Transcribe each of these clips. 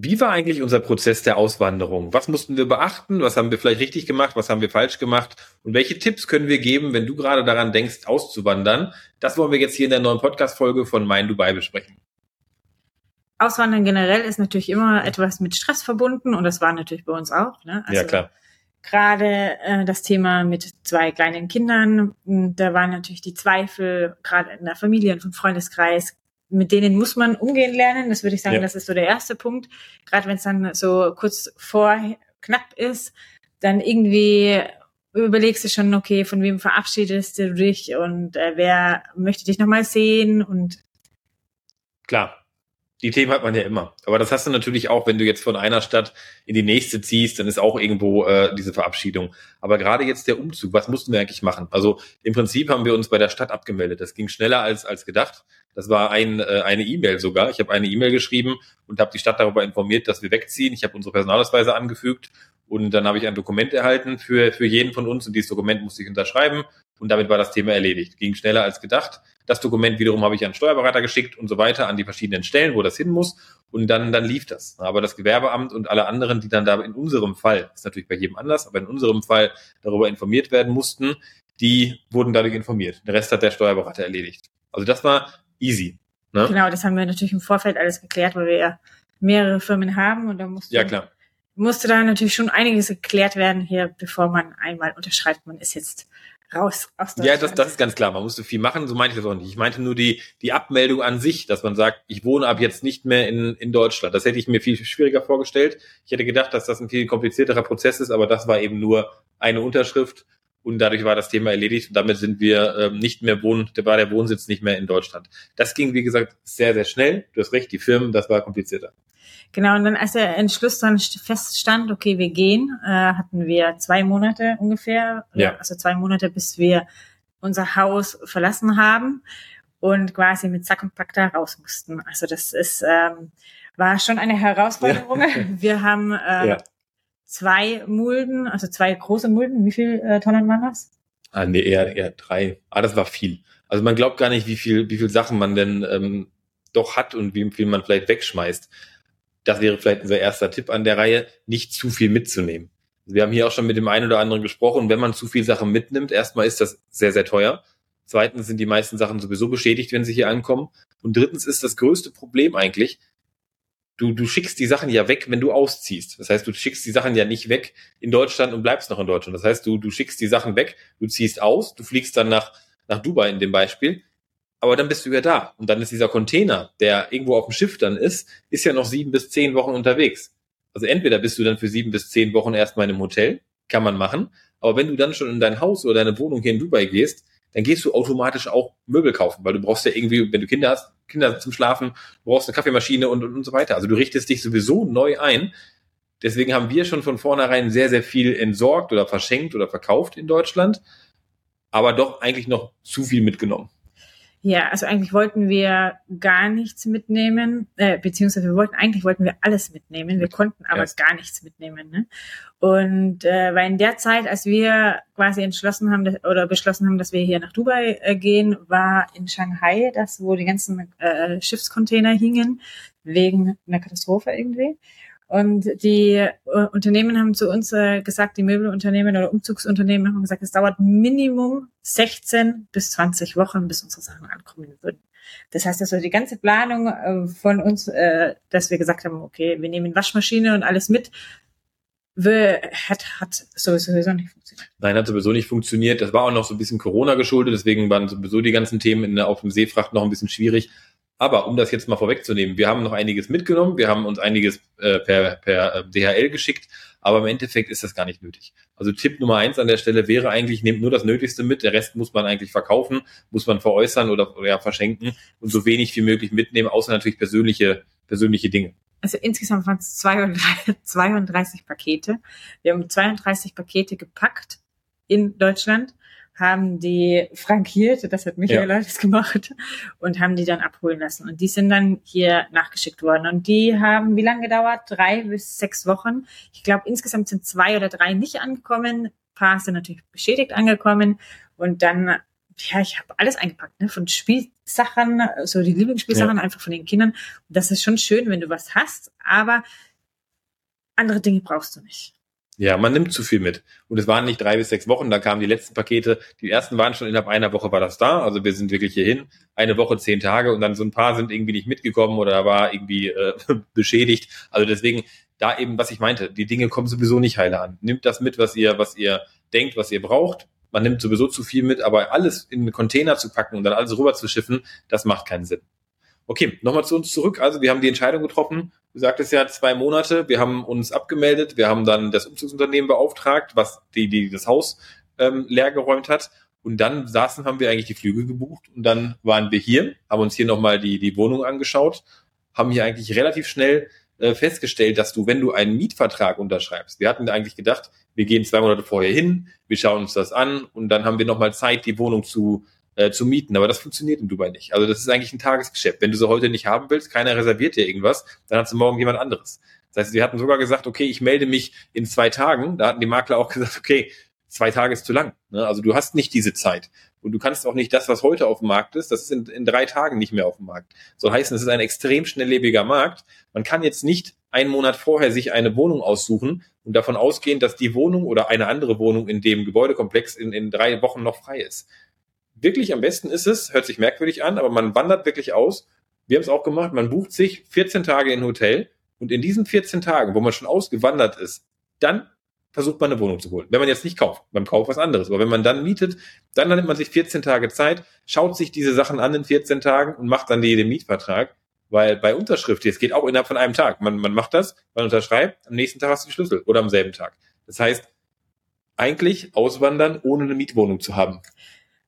Wie war eigentlich unser Prozess der Auswanderung? Was mussten wir beachten? Was haben wir vielleicht richtig gemacht? Was haben wir falsch gemacht? Und welche Tipps können wir geben, wenn du gerade daran denkst, auszuwandern? Das wollen wir jetzt hier in der neuen Podcast-Folge von Mein Dubai besprechen. Auswandern generell ist natürlich immer etwas mit Stress verbunden und das war natürlich bei uns auch. Ne? Also ja, klar. Gerade äh, das Thema mit zwei kleinen Kindern, da waren natürlich die Zweifel, gerade in der Familie und im Freundeskreis, mit denen muss man umgehen lernen. Das würde ich sagen, ja. das ist so der erste Punkt. Gerade wenn es dann so kurz vor knapp ist, dann irgendwie überlegst du schon, okay, von wem verabschiedest du dich und äh, wer möchte dich nochmal sehen und klar. Die Themen hat man ja immer. Aber das hast du natürlich auch, wenn du jetzt von einer Stadt in die nächste ziehst, dann ist auch irgendwo äh, diese Verabschiedung. Aber gerade jetzt der Umzug, was mussten wir eigentlich machen? Also im Prinzip haben wir uns bei der Stadt abgemeldet. Das ging schneller als, als gedacht. Das war ein, äh, eine E-Mail sogar. Ich habe eine E-Mail geschrieben und habe die Stadt darüber informiert, dass wir wegziehen. Ich habe unsere Personalausweise angefügt und dann habe ich ein Dokument erhalten für, für jeden von uns und dieses Dokument musste ich unterschreiben und damit war das Thema erledigt. Ging schneller als gedacht. Das Dokument wiederum habe ich an Steuerberater geschickt und so weiter, an die verschiedenen Stellen, wo das hin muss. Und dann, dann lief das. Aber das Gewerbeamt und alle anderen, die dann da in unserem Fall, ist natürlich bei jedem anders, aber in unserem Fall darüber informiert werden mussten, die wurden dadurch informiert. Den Rest hat der Steuerberater erledigt. Also das war easy. Ne? Genau, das haben wir natürlich im Vorfeld alles geklärt, weil wir ja mehrere Firmen haben und da musste, ja, klar. musste da natürlich schon einiges geklärt werden hier, bevor man einmal unterschreibt, man ist jetzt raus aus Deutschland. Ja, das, das ist ganz klar. Man musste viel machen, so meinte ich das auch nicht. Ich meinte nur die, die Abmeldung an sich, dass man sagt, ich wohne ab jetzt nicht mehr in, in Deutschland. Das hätte ich mir viel schwieriger vorgestellt. Ich hätte gedacht, dass das ein viel komplizierterer Prozess ist, aber das war eben nur eine Unterschrift und dadurch war das Thema erledigt und damit sind wir ähm, nicht mehr wohnen, da war der Wohnsitz nicht mehr in Deutschland. Das ging, wie gesagt, sehr, sehr schnell. Du hast recht, die Firmen, das war komplizierter. Genau, und dann als der Entschluss dann feststand, okay, wir gehen, äh, hatten wir zwei Monate ungefähr, ja. also zwei Monate, bis wir unser Haus verlassen haben und quasi mit Zack und Pack da raus mussten. Also das ist ähm, war schon eine Herausforderung. Ja. Wir haben äh, ja. zwei Mulden, also zwei große Mulden. Wie viel äh, Tonnen waren das? Ah, nee, eher, eher drei. Ah, das war viel. Also man glaubt gar nicht, wie viel, wie viel Sachen man denn ähm, doch hat und wie viel man vielleicht wegschmeißt das wäre vielleicht unser erster Tipp an der Reihe, nicht zu viel mitzunehmen. Wir haben hier auch schon mit dem einen oder anderen gesprochen, wenn man zu viel Sachen mitnimmt, erstmal ist das sehr, sehr teuer. Zweitens sind die meisten Sachen sowieso beschädigt, wenn sie hier ankommen. Und drittens ist das größte Problem eigentlich, du, du schickst die Sachen ja weg, wenn du ausziehst. Das heißt, du schickst die Sachen ja nicht weg in Deutschland und bleibst noch in Deutschland. Das heißt, du, du schickst die Sachen weg, du ziehst aus, du fliegst dann nach, nach Dubai in dem Beispiel aber dann bist du ja da. Und dann ist dieser Container, der irgendwo auf dem Schiff dann ist, ist ja noch sieben bis zehn Wochen unterwegs. Also entweder bist du dann für sieben bis zehn Wochen erstmal in einem Hotel, kann man machen. Aber wenn du dann schon in dein Haus oder deine Wohnung hier in Dubai gehst, dann gehst du automatisch auch Möbel kaufen, weil du brauchst ja irgendwie, wenn du Kinder hast, Kinder zum Schlafen, du brauchst eine Kaffeemaschine und, und, und so weiter. Also du richtest dich sowieso neu ein. Deswegen haben wir schon von vornherein sehr, sehr viel entsorgt oder verschenkt oder verkauft in Deutschland, aber doch eigentlich noch zu viel mitgenommen. Ja, also eigentlich wollten wir gar nichts mitnehmen, äh, beziehungsweise wir wollten eigentlich wollten wir alles mitnehmen, wir konnten aber ja. gar nichts mitnehmen. Ne? Und äh, weil in der Zeit, als wir quasi entschlossen haben dass, oder beschlossen haben, dass wir hier nach Dubai äh, gehen, war in Shanghai das, wo die ganzen äh, Schiffscontainer hingen wegen einer Katastrophe irgendwie. Und die äh, Unternehmen haben zu uns äh, gesagt, die Möbelunternehmen oder Umzugsunternehmen haben gesagt, es dauert Minimum 16 bis 20 Wochen, bis unsere Sachen ankommen würden. Das heißt also die ganze Planung äh, von uns, äh, dass wir gesagt haben, okay, wir nehmen Waschmaschine und alles mit, hat, hat sowieso nicht funktioniert. Nein, hat sowieso nicht funktioniert. Das war auch noch so ein bisschen Corona geschuldet, deswegen waren sowieso die ganzen Themen in, auf dem Seefracht noch ein bisschen schwierig. Aber um das jetzt mal vorwegzunehmen, wir haben noch einiges mitgenommen, wir haben uns einiges äh, per, per äh, DHL geschickt, aber im Endeffekt ist das gar nicht nötig. Also Tipp Nummer eins an der Stelle wäre eigentlich, nehmt nur das Nötigste mit, der Rest muss man eigentlich verkaufen, muss man veräußern oder, ja, verschenken und so wenig wie möglich mitnehmen, außer natürlich persönliche, persönliche Dinge. Also insgesamt waren es 32, 32 Pakete. Wir haben 32 Pakete gepackt in Deutschland haben die frankiert, das hat Michael ja. alles gemacht, und haben die dann abholen lassen. Und die sind dann hier nachgeschickt worden. Und die haben wie lange gedauert? Drei bis sechs Wochen. Ich glaube, insgesamt sind zwei oder drei nicht angekommen. Ein paar sind natürlich beschädigt angekommen. Und dann ja, ich habe alles eingepackt, ne? Von Spielsachen, so die Lieblingsspielsachen ja. einfach von den Kindern. Und das ist schon schön, wenn du was hast, aber andere Dinge brauchst du nicht. Ja, man nimmt zu viel mit. Und es waren nicht drei bis sechs Wochen, da kamen die letzten Pakete. Die ersten waren schon innerhalb einer Woche war das da. Also wir sind wirklich hierhin. Eine Woche, zehn Tage und dann so ein paar sind irgendwie nicht mitgekommen oder war irgendwie äh, beschädigt. Also deswegen da eben, was ich meinte, die Dinge kommen sowieso nicht heile an. Nimmt das mit, was ihr, was ihr denkt, was ihr braucht. Man nimmt sowieso zu viel mit, aber alles in einen Container zu packen und dann alles rüber zu schiffen, das macht keinen Sinn. Okay, nochmal zu uns zurück. Also wir haben die Entscheidung getroffen. Du sagtest ja zwei Monate. Wir haben uns abgemeldet. Wir haben dann das Umzugsunternehmen beauftragt, was die, die das Haus ähm, leergeräumt hat. Und dann saßen, haben wir eigentlich die Flüge gebucht und dann waren wir hier, haben uns hier nochmal die, die Wohnung angeschaut, haben hier eigentlich relativ schnell äh, festgestellt, dass du, wenn du einen Mietvertrag unterschreibst, wir hatten eigentlich gedacht, wir gehen zwei Monate vorher hin, wir schauen uns das an und dann haben wir nochmal Zeit, die Wohnung zu, äh, zu mieten. Aber das funktioniert in Dubai nicht. Also das ist eigentlich ein Tagesgeschäft. Wenn du sie heute nicht haben willst, keiner reserviert dir irgendwas, dann hast du morgen jemand anderes. Das heißt, wir hatten sogar gesagt, okay, ich melde mich in zwei Tagen. Da hatten die Makler auch gesagt, okay, zwei Tage ist zu lang. Ne? Also du hast nicht diese Zeit. Und du kannst auch nicht das, was heute auf dem Markt ist, das ist in, in drei Tagen nicht mehr auf dem Markt. So heißt es ist ein extrem schnelllebiger Markt. Man kann jetzt nicht einen Monat vorher sich eine Wohnung aussuchen und davon ausgehen, dass die Wohnung oder eine andere Wohnung in dem Gebäudekomplex in, in drei Wochen noch frei ist. Wirklich am besten ist es, hört sich merkwürdig an, aber man wandert wirklich aus. Wir haben es auch gemacht, man bucht sich 14 Tage in ein Hotel und in diesen 14 Tagen, wo man schon ausgewandert ist, dann versucht man eine Wohnung zu holen. Wenn man jetzt nicht kauft, beim Kauf was anderes. Aber wenn man dann mietet, dann nimmt man sich 14 Tage Zeit, schaut sich diese Sachen an in 14 Tagen und macht dann den Mietvertrag. Weil bei Unterschrift, jetzt geht auch innerhalb von einem Tag. Man, man macht das, man unterschreibt, am nächsten Tag hast du die Schlüssel oder am selben Tag. Das heißt, eigentlich auswandern, ohne eine Mietwohnung zu haben.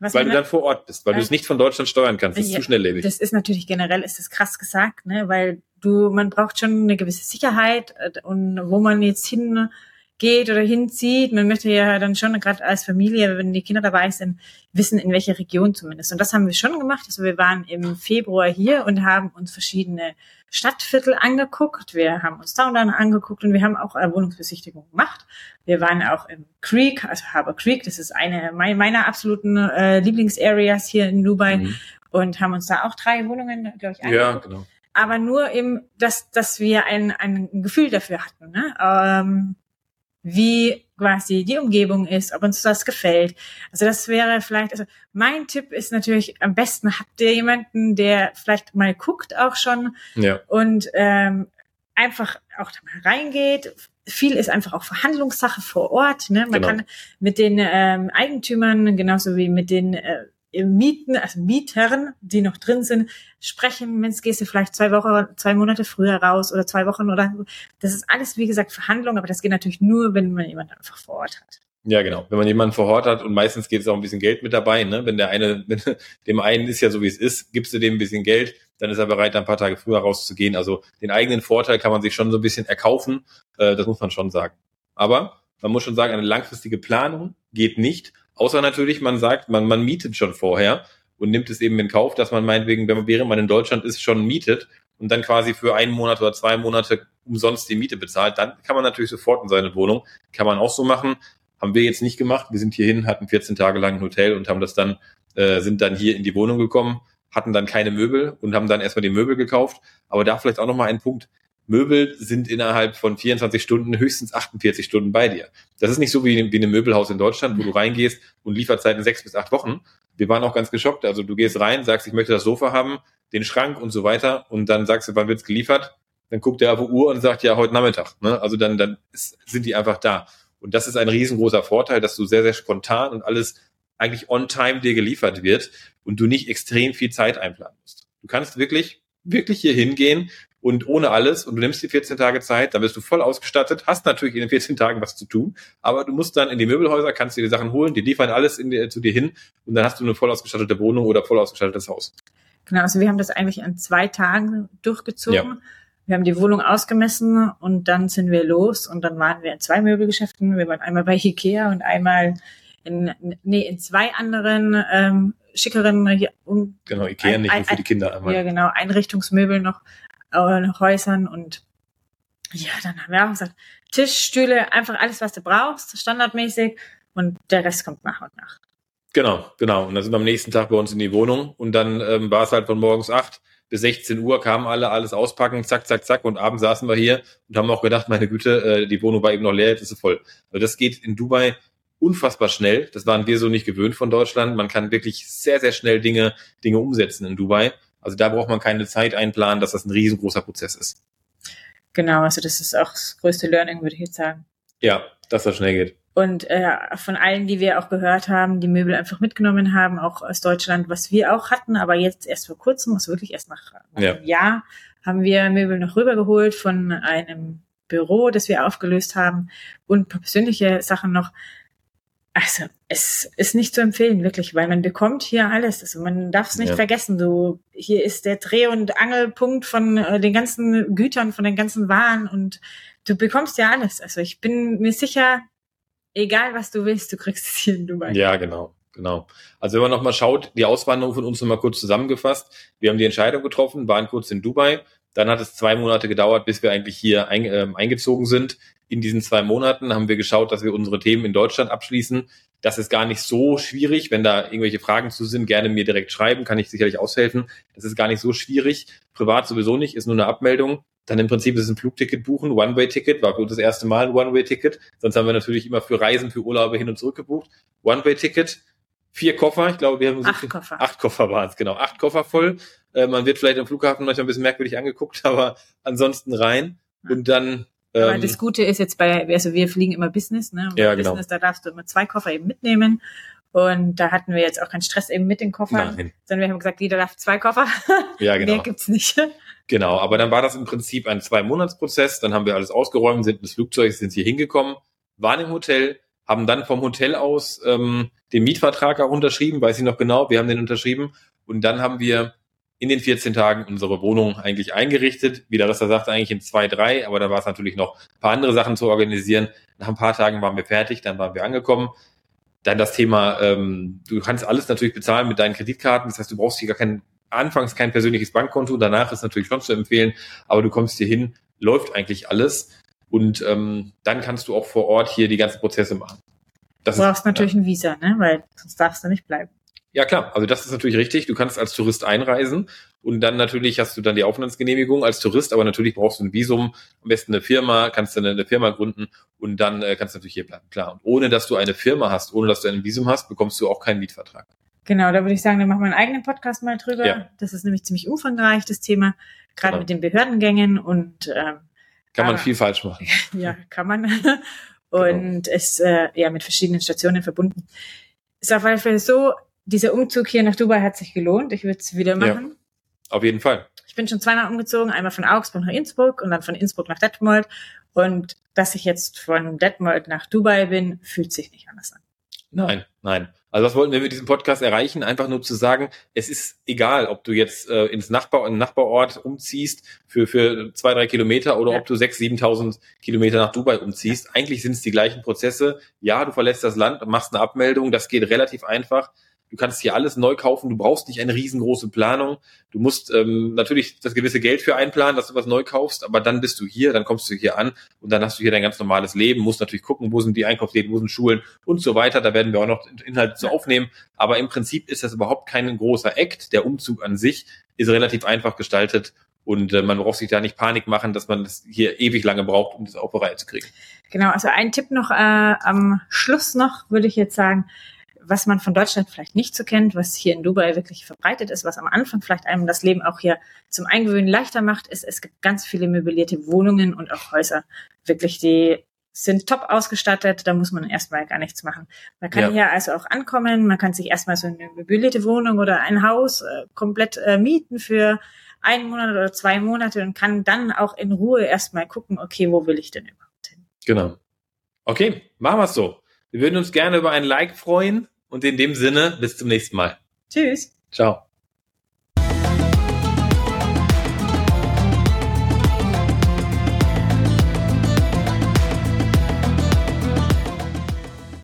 Was weil du dann vor Ort bist, weil du es nicht von Deutschland steuern kannst. Das ist ja, zu schnelllebig. Das ist natürlich generell, ist das krass gesagt, ne? weil du, man braucht schon eine gewisse Sicherheit äh, und wo man jetzt hin geht oder hinzieht. Man möchte ja dann schon gerade als Familie, wenn die Kinder dabei sind, wissen, in welche Region zumindest. Und das haben wir schon gemacht. Also wir waren im Februar hier und haben uns verschiedene Stadtviertel angeguckt. Wir haben uns Downtown angeguckt und wir haben auch eine Wohnungsbesichtigung gemacht. Wir waren auch im Creek, also Harbor Creek. Das ist eine meiner absoluten äh, Lieblingsareas hier in Dubai. Mhm. Und haben uns da auch drei Wohnungen, glaube ich, angeguckt. Ja, genau aber nur eben, dass, dass wir ein, ein Gefühl dafür hatten. Ne? Ähm, wie quasi die Umgebung ist, ob uns das gefällt. Also das wäre vielleicht, also mein Tipp ist natürlich, am besten habt ihr jemanden, der vielleicht mal guckt auch schon ja. und ähm, einfach auch da mal reingeht. Viel ist einfach auch Verhandlungssache vor Ort. Ne? Man genau. kann mit den ähm, Eigentümern genauso wie mit den äh, Mieten, also Mietern, die noch drin sind, sprechen, wenn es gehst du vielleicht zwei Wochen, zwei Monate früher raus oder zwei Wochen oder das ist alles, wie gesagt, Verhandlung, aber das geht natürlich nur, wenn man jemanden einfach vor Ort hat. Ja, genau. Wenn man jemanden vor Ort hat und meistens geht es auch ein bisschen Geld mit dabei, ne? Wenn der eine, wenn, dem einen ist ja so wie es ist, gibst du dem ein bisschen Geld, dann ist er bereit, ein paar Tage früher rauszugehen. Also den eigenen Vorteil kann man sich schon so ein bisschen erkaufen, äh, das muss man schon sagen. Aber man muss schon sagen, eine langfristige Planung geht nicht, Außer natürlich, man sagt, man, man mietet schon vorher und nimmt es eben in Kauf, dass man meinetwegen, wenn man, während man in Deutschland ist, schon mietet und dann quasi für einen Monat oder zwei Monate umsonst die Miete bezahlt, dann kann man natürlich sofort in seine Wohnung. Kann man auch so machen. Haben wir jetzt nicht gemacht. Wir sind hierhin, hatten 14 Tage lang ein Hotel und haben das dann, äh, sind dann hier in die Wohnung gekommen, hatten dann keine Möbel und haben dann erstmal die Möbel gekauft. Aber da vielleicht auch nochmal ein Punkt. Möbel sind innerhalb von 24 Stunden höchstens 48 Stunden bei dir. Das ist nicht so wie, wie in einem Möbelhaus in Deutschland, wo du reingehst und Lieferzeiten sechs bis acht Wochen. Wir waren auch ganz geschockt. Also du gehst rein, sagst, ich möchte das Sofa haben, den Schrank und so weiter und dann sagst du, wann wird's geliefert? Dann guckt der auf die Uhr und sagt, ja, heute Nachmittag. Ne? Also dann, dann ist, sind die einfach da. Und das ist ein riesengroßer Vorteil, dass du sehr, sehr spontan und alles eigentlich on time dir geliefert wird und du nicht extrem viel Zeit einplanen musst. Du kannst wirklich, wirklich hier hingehen und ohne alles und du nimmst die 14 Tage Zeit, dann bist du voll ausgestattet, hast natürlich in den 14 Tagen was zu tun, aber du musst dann in die Möbelhäuser, kannst dir die Sachen holen, die liefern alles in die, zu dir hin und dann hast du eine voll ausgestattete Wohnung oder voll ausgestattetes Haus. Genau, also wir haben das eigentlich an zwei Tagen durchgezogen. Ja. Wir haben die Wohnung ausgemessen und dann sind wir los und dann waren wir in zwei Möbelgeschäften. Wir waren einmal bei Ikea und einmal in, nee, in zwei anderen ähm, schickeren um, Genau, Ikea ein, nicht nur für die Kinder einmal. Ja, genau, Einrichtungsmöbel noch äh, Häusern und ja, dann haben wir auch gesagt, Tisch, Stühle, einfach alles, was du brauchst, standardmäßig und der Rest kommt nach und nach. Genau, genau. Und dann sind wir am nächsten Tag bei uns in die Wohnung und dann ähm, war es halt von morgens acht bis 16 Uhr kamen alle, alles auspacken, zack, zack, zack. Und abends saßen wir hier und haben auch gedacht, meine Güte, äh, die Wohnung war eben noch leer, jetzt ist sie voll. Also das geht in Dubai unfassbar schnell. Das waren wir so nicht gewöhnt von Deutschland. Man kann wirklich sehr, sehr schnell Dinge, Dinge umsetzen in Dubai. Also da braucht man keine Zeit einplanen, dass das ein riesengroßer Prozess ist. Genau, also das ist auch das größte Learning, würde ich jetzt sagen. Ja, dass das schnell geht. Und äh, von allen, die wir auch gehört haben, die Möbel einfach mitgenommen haben, auch aus Deutschland, was wir auch hatten, aber jetzt erst vor kurzem, also wirklich erst nach, nach ja. einem Jahr, haben wir Möbel noch rübergeholt von einem Büro, das wir aufgelöst haben und persönliche Sachen noch. Also es ist nicht zu empfehlen, wirklich, weil man bekommt hier alles. Also man darf es nicht ja. vergessen. Du, hier ist der Dreh- und Angelpunkt von äh, den ganzen Gütern, von den ganzen Waren und du bekommst ja alles. Also ich bin mir sicher, egal was du willst, du kriegst es hier in Dubai. Ja, genau. Genau. Also wenn man nochmal schaut, die Auswanderung von uns nochmal kurz zusammengefasst. Wir haben die Entscheidung getroffen, waren kurz in Dubai. Dann hat es zwei Monate gedauert, bis wir eigentlich hier ein, äh, eingezogen sind. In diesen zwei Monaten haben wir geschaut, dass wir unsere Themen in Deutschland abschließen. Das ist gar nicht so schwierig. Wenn da irgendwelche Fragen zu sind, gerne mir direkt schreiben, kann ich sicherlich aushelfen. Das ist gar nicht so schwierig. Privat sowieso nicht, ist nur eine Abmeldung dann im Prinzip ist es ein Flugticket buchen, One-Way-Ticket, war für uns das erste Mal ein One-Way-Ticket. Sonst haben wir natürlich immer für Reisen, für Urlaube hin und zurück gebucht. One-Way-Ticket, vier Koffer, ich glaube, wir haben acht so Koffer. Acht Koffer waren es, genau. Acht Koffer voll. Äh, man wird vielleicht am Flughafen manchmal ein bisschen merkwürdig angeguckt, aber ansonsten rein. Und dann aber ähm, das Gute ist jetzt bei, also wir fliegen immer Business, ne? ja, genau. Business, da darfst du immer zwei Koffer eben mitnehmen. Und da hatten wir jetzt auch keinen Stress eben mit den Koffern, Nein. sondern wir haben gesagt, jeder darf zwei Koffer. Ja, genau. Mehr gibt's nicht. Genau, aber dann war das im Prinzip ein Zwei-Monats-Prozess. Dann haben wir alles ausgeräumt, sind ins Flugzeug, sind hier hingekommen, waren im Hotel, haben dann vom Hotel aus ähm, den Mietvertrag auch unterschrieben, weiß ich noch genau, wir haben den unterschrieben. Und dann haben wir in den 14 Tagen unsere Wohnung eigentlich eingerichtet. Wie der Rest sagt, eigentlich in zwei, drei, aber da war es natürlich noch ein paar andere Sachen zu organisieren. Nach ein paar Tagen waren wir fertig, dann waren wir angekommen. Dann das Thema, ähm, du kannst alles natürlich bezahlen mit deinen Kreditkarten. Das heißt, du brauchst hier gar kein, anfangs kein persönliches Bankkonto. Danach ist natürlich schon zu empfehlen, aber du kommst hier hin, läuft eigentlich alles. Und ähm, dann kannst du auch vor Ort hier die ganzen Prozesse machen. Das du brauchst ist, natürlich ja. ein Visa, ne? weil sonst darfst du nicht bleiben. Ja, klar. Also das ist natürlich richtig. Du kannst als Tourist einreisen und dann natürlich hast du dann die Aufenthaltsgenehmigung als Tourist, aber natürlich brauchst du ein Visum, am besten eine Firma, kannst du eine, Firma gründen und dann äh, kannst du natürlich hier bleiben. Klar. Und ohne, dass du eine Firma hast, ohne, dass du ein Visum hast, bekommst du auch keinen Mietvertrag. Genau, da würde ich sagen, dann machen wir einen eigenen Podcast mal drüber. Ja. Das ist nämlich ziemlich umfangreich, das Thema, gerade genau. mit den Behördengängen und ähm, kann man viel falsch machen. ja, kann man. und genau. ist äh, ja mit verschiedenen Stationen verbunden. Ist auf jeden Fall so, dieser Umzug hier nach Dubai hat sich gelohnt. Ich würde es wieder machen. Ja, auf jeden Fall. Ich bin schon zweimal umgezogen, einmal von Augsburg nach Innsbruck und dann von Innsbruck nach Detmold. Und dass ich jetzt von Detmold nach Dubai bin, fühlt sich nicht anders an. Nein, nein. Also was wollten wir mit diesem Podcast erreichen? Einfach nur zu sagen, es ist egal, ob du jetzt äh, ins Nachbar, in Nachbarort umziehst für, für zwei, drei Kilometer oder ja. ob du sechs, siebentausend Kilometer nach Dubai umziehst. Eigentlich sind es die gleichen Prozesse. Ja, du verlässt das Land, machst eine Abmeldung, das geht relativ einfach. Du kannst hier alles neu kaufen. Du brauchst nicht eine riesengroße Planung. Du musst ähm, natürlich das gewisse Geld für einplanen, dass du was neu kaufst, aber dann bist du hier, dann kommst du hier an und dann hast du hier dein ganz normales Leben. Musst natürlich gucken, wo sind die Einkaufsläden, wo sind Schulen und so weiter. Da werden wir auch noch Inhalte zu aufnehmen. Aber im Prinzip ist das überhaupt kein großer Act. Der Umzug an sich ist relativ einfach gestaltet und äh, man braucht sich da nicht Panik machen, dass man das hier ewig lange braucht, um das auf Reihe zu kriegen. Genau, also ein Tipp noch äh, am Schluss noch, würde ich jetzt sagen, was man von Deutschland vielleicht nicht so kennt, was hier in Dubai wirklich verbreitet ist, was am Anfang vielleicht einem das Leben auch hier zum Eingewöhnen leichter macht, ist, es gibt ganz viele möblierte Wohnungen und auch Häuser. Wirklich, die sind top ausgestattet, da muss man erstmal gar nichts machen. Man kann ja. hier also auch ankommen, man kann sich erstmal so eine möblierte Wohnung oder ein Haus äh, komplett äh, mieten für einen Monat oder zwei Monate und kann dann auch in Ruhe erstmal gucken, okay, wo will ich denn überhaupt hin? Genau. Okay, machen wir es so. Wir würden uns gerne über ein Like freuen und in dem Sinne, bis zum nächsten Mal. Tschüss. Ciao.